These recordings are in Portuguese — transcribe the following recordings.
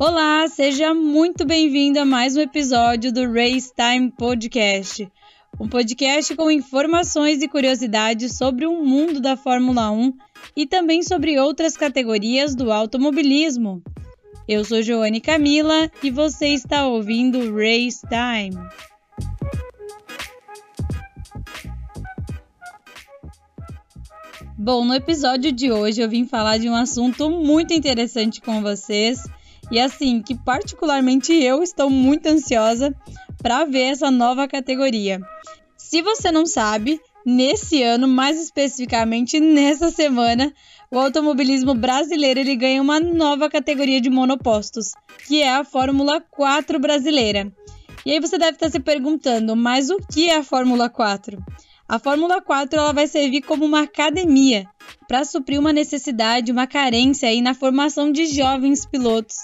Olá, seja muito bem-vindo a mais um episódio do Race Time Podcast. Um podcast com informações e curiosidades sobre o mundo da Fórmula 1 e também sobre outras categorias do automobilismo. Eu sou Joane Camila e você está ouvindo Race Time. Bom, no episódio de hoje eu vim falar de um assunto muito interessante com vocês e assim que particularmente eu estou muito ansiosa para ver essa nova categoria. Se você não sabe, nesse ano, mais especificamente nessa semana, o automobilismo brasileiro ele ganha uma nova categoria de monopostos, que é a Fórmula 4 brasileira. E aí você deve estar se perguntando, mas o que é a Fórmula 4? A Fórmula 4 ela vai servir como uma academia para suprir uma necessidade, uma carência aí na formação de jovens pilotos.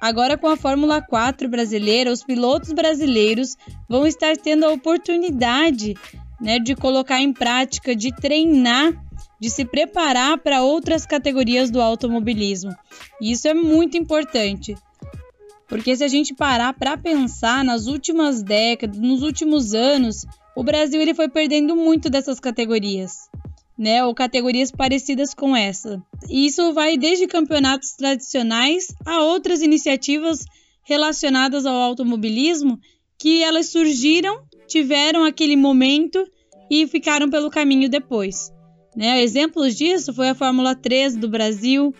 Agora com a Fórmula 4 brasileira, os pilotos brasileiros vão estar tendo a oportunidade né, de colocar em prática, de treinar, de se preparar para outras categorias do automobilismo. E isso é muito importante. Porque se a gente parar para pensar nas últimas décadas, nos últimos anos, o Brasil ele foi perdendo muito dessas categorias, né? Ou categorias parecidas com essa. E isso vai desde campeonatos tradicionais a outras iniciativas relacionadas ao automobilismo que elas surgiram, tiveram aquele momento e ficaram pelo caminho depois. Né? Exemplos disso foi a Fórmula 3 do Brasil,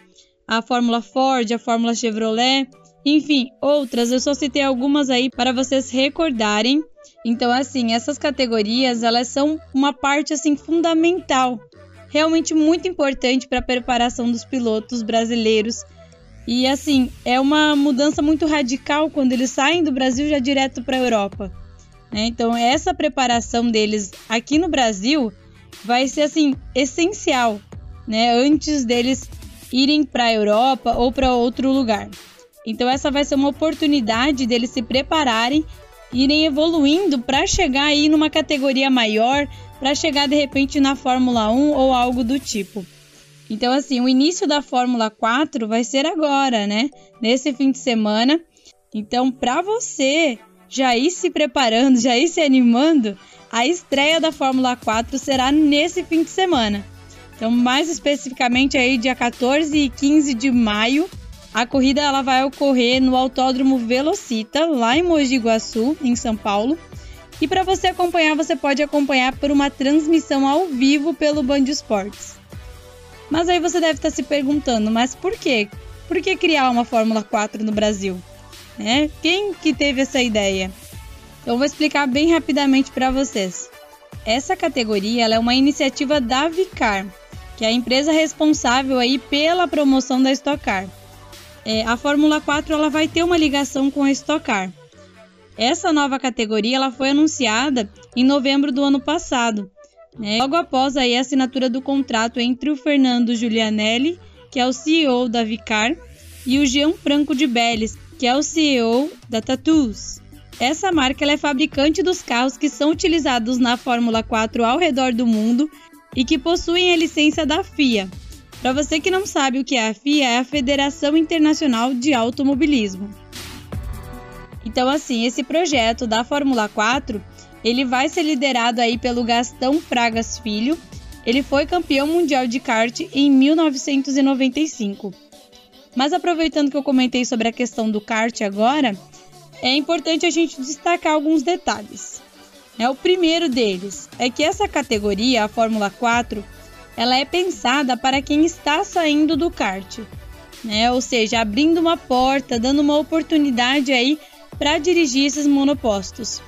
a Fórmula Ford, a Fórmula Chevrolet, enfim, outras. Eu só citei algumas aí para vocês recordarem então, assim, essas categorias, elas são uma parte assim fundamental, realmente muito importante para a preparação dos pilotos brasileiros. E assim, é uma mudança muito radical quando eles saem do Brasil já direto para a Europa. Né? Então, essa preparação deles aqui no Brasil vai ser assim essencial, né? Antes deles irem para a Europa ou para outro lugar. Então, essa vai ser uma oportunidade deles se prepararem irem evoluindo para chegar aí numa categoria maior, para chegar de repente na Fórmula 1 ou algo do tipo. Então, assim, o início da Fórmula 4 vai ser agora, né? Nesse fim de semana. Então, para você já ir se preparando, já ir se animando, a estreia da Fórmula 4 será nesse fim de semana. Então, mais especificamente aí dia 14 e 15 de maio, a corrida ela vai ocorrer no Autódromo Velocita, lá em Mogi Guaçu, em São Paulo. E para você acompanhar, você pode acompanhar por uma transmissão ao vivo pelo Band Esportes. Mas aí você deve estar se perguntando, mas por quê? Por que criar uma Fórmula 4 no Brasil? É, quem que teve essa ideia? Eu vou explicar bem rapidamente para vocês. Essa categoria é uma iniciativa da Vicar, que é a empresa responsável aí pela promoção da Stock Car é, a Fórmula 4 ela vai ter uma ligação com a Stock Car. Essa nova categoria ela foi anunciada em novembro do ano passado, né, logo após aí a assinatura do contrato entre o Fernando Giulianelli, que é o CEO da Vicar, e o Jean Franco de Belles, que é o CEO da Tattoos. Essa marca é fabricante dos carros que são utilizados na Fórmula 4 ao redor do mundo e que possuem a licença da FIA, para você que não sabe o que é a FIA, é a Federação Internacional de Automobilismo. Então, assim, esse projeto da Fórmula 4, ele vai ser liderado aí pelo Gastão Fragas Filho. Ele foi campeão mundial de kart em 1995. Mas aproveitando que eu comentei sobre a questão do kart agora, é importante a gente destacar alguns detalhes. É, o primeiro deles é que essa categoria, a Fórmula 4, ela é pensada para quem está saindo do kart, né? Ou seja, abrindo uma porta, dando uma oportunidade aí para dirigir esses monopostos.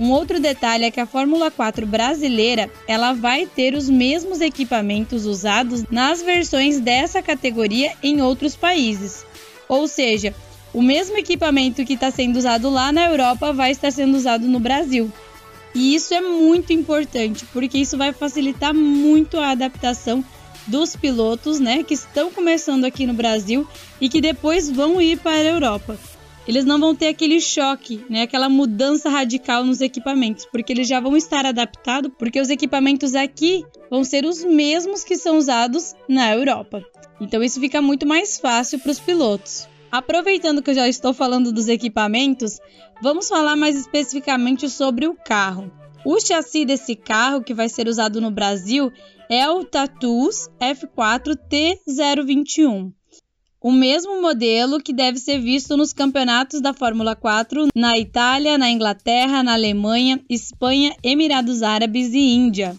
Um outro detalhe é que a Fórmula 4 brasileira, ela vai ter os mesmos equipamentos usados nas versões dessa categoria em outros países. Ou seja, o mesmo equipamento que está sendo usado lá na Europa vai estar sendo usado no Brasil. E isso é muito importante, porque isso vai facilitar muito a adaptação dos pilotos, né, que estão começando aqui no Brasil e que depois vão ir para a Europa. Eles não vão ter aquele choque, né, aquela mudança radical nos equipamentos, porque eles já vão estar adaptados, porque os equipamentos aqui vão ser os mesmos que são usados na Europa. Então isso fica muito mais fácil para os pilotos. Aproveitando que eu já estou falando dos equipamentos, vamos falar mais especificamente sobre o carro. O chassi desse carro que vai ser usado no Brasil é o Tatus F4 T021. O mesmo modelo que deve ser visto nos campeonatos da Fórmula 4 na Itália, na Inglaterra, na Alemanha, Espanha, Emirados Árabes e Índia.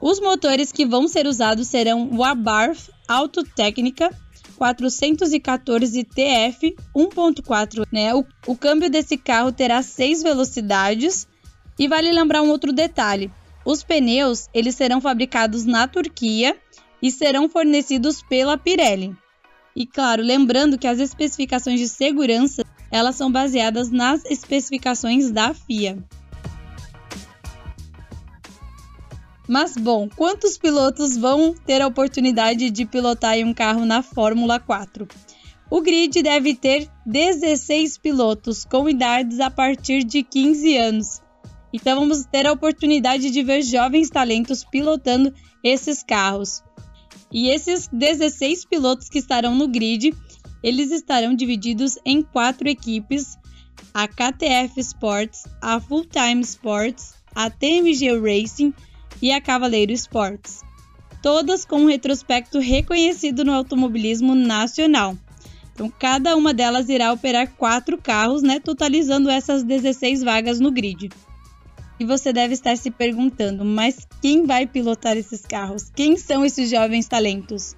Os motores que vão ser usados serão o Abarth Autotécnica 414 TF 1.4, né? O, o câmbio desse carro terá seis velocidades e vale lembrar um outro detalhe: os pneus eles serão fabricados na Turquia e serão fornecidos pela Pirelli. E claro, lembrando que as especificações de segurança elas são baseadas nas especificações da FIA. Mas bom, quantos pilotos vão ter a oportunidade de pilotar um carro na Fórmula 4? O grid deve ter 16 pilotos com idades a partir de 15 anos. Então vamos ter a oportunidade de ver jovens talentos pilotando esses carros. E esses 16 pilotos que estarão no grid, eles estarão divididos em quatro equipes: a KTF Sports, a Full Time Sports, a TMG Racing e a Cavaleiro Sports. Todas com um retrospecto reconhecido no automobilismo nacional. Então, cada uma delas irá operar quatro carros, né, totalizando essas 16 vagas no grid. E você deve estar se perguntando, mas quem vai pilotar esses carros? Quem são esses jovens talentos?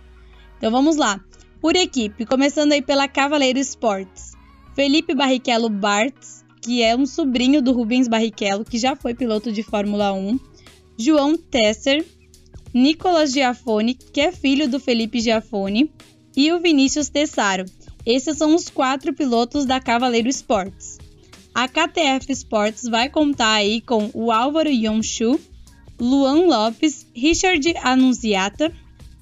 Então vamos lá. Por equipe, começando aí pela Cavaleiro Sports. Felipe Barrichello Bartz, que é um sobrinho do Rubens Barrichello, que já foi piloto de Fórmula 1. João Tesser, Nicolas Giafone, que é filho do Felipe Giafone, e o Vinícius Tessaro. Esses são os quatro pilotos da Cavaleiro Sports. A KTF Sports vai contar aí com o Álvaro Yonshu, Luan Lopes, Richard Annunziata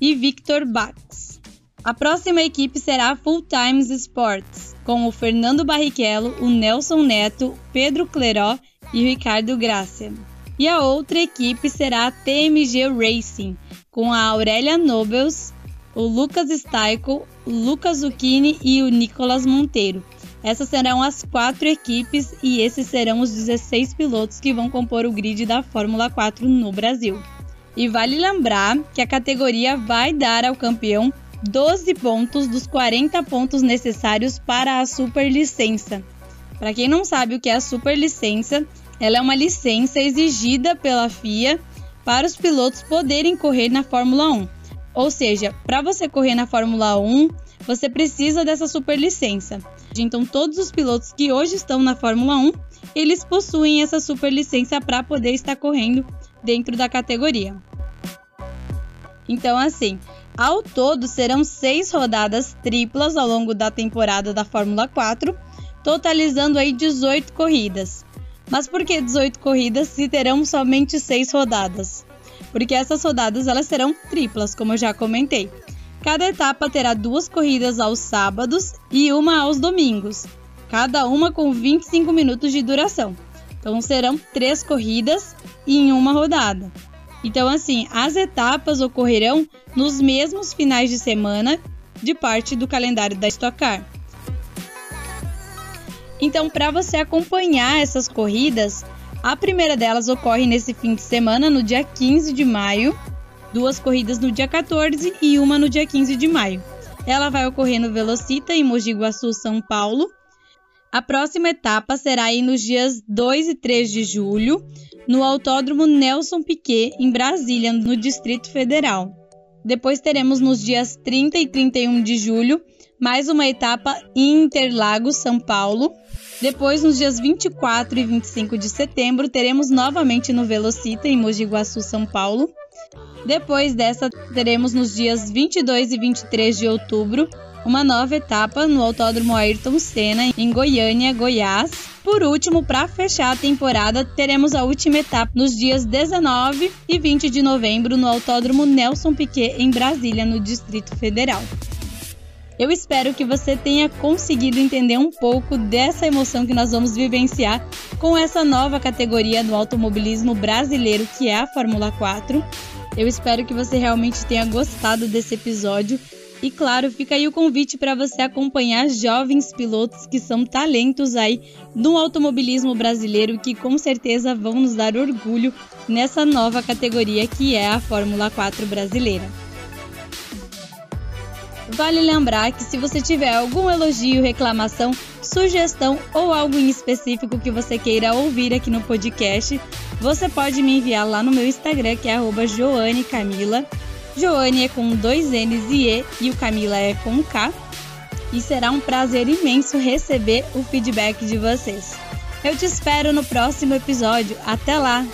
e Victor Bax. A próxima equipe será a Full Times Sports, com o Fernando Barrichello, o Nelson Neto, Pedro Cleró e Ricardo Gracia. E a outra equipe será a TMG Racing, com a Aurélia Nobles, o Lucas Steichel, o Lucas Zucchini e o Nicolas Monteiro. Essas serão as quatro equipes e esses serão os 16 pilotos que vão compor o grid da Fórmula 4 no Brasil. E vale lembrar que a categoria vai dar ao campeão 12 pontos dos 40 pontos necessários para a superlicença. Para quem não sabe o que é a superlicença, ela é uma licença exigida pela FIA para os pilotos poderem correr na Fórmula 1. Ou seja, para você correr na Fórmula 1, você precisa dessa superlicença. Então, todos os pilotos que hoje estão na Fórmula 1, eles possuem essa superlicença para poder estar correndo dentro da categoria. Então, assim, ao todo serão seis rodadas triplas ao longo da temporada da Fórmula 4, totalizando aí 18 corridas. Mas por que 18 corridas se terão somente seis rodadas? Porque essas rodadas elas serão triplas, como eu já comentei. Cada etapa terá duas corridas aos sábados e uma aos domingos, cada uma com 25 minutos de duração. Então serão três corridas em uma rodada. Então, assim, as etapas ocorrerão nos mesmos finais de semana de parte do calendário da Stock Car. Então, para você acompanhar essas corridas, a primeira delas ocorre nesse fim de semana, no dia 15 de maio, duas corridas no dia 14 e uma no dia 15 de maio. Ela vai ocorrer no Velocita, em Mogi Guaçu, São Paulo. A próxima etapa será aí nos dias 2 e 3 de julho, no Autódromo Nelson Piquet, em Brasília, no Distrito Federal. Depois teremos nos dias 30 e 31 de julho mais uma etapa em Interlagos, São Paulo. Depois, nos dias 24 e 25 de setembro, teremos novamente no Velocita, em Mogi Guaçu, São Paulo. Depois dessa, teremos nos dias 22 e 23 de outubro uma nova etapa no Autódromo Ayrton Senna, em Goiânia, Goiás. Por último, para fechar a temporada, teremos a última etapa nos dias 19 e 20 de novembro no Autódromo Nelson Piquet, em Brasília, no Distrito Federal. Eu espero que você tenha conseguido entender um pouco dessa emoção que nós vamos vivenciar com essa nova categoria do automobilismo brasileiro que é a Fórmula 4. Eu espero que você realmente tenha gostado desse episódio. E claro, fica aí o convite para você acompanhar jovens pilotos que são talentos aí no automobilismo brasileiro que com certeza vão nos dar orgulho nessa nova categoria que é a Fórmula 4 brasileira. Vale lembrar que se você tiver algum elogio, reclamação, sugestão ou algo em específico que você queira ouvir aqui no podcast, você pode me enviar lá no meu Instagram, que é @joanecamila. Joane é com dois N's e E e o Camila é com K. E será um prazer imenso receber o feedback de vocês. Eu te espero no próximo episódio. Até lá!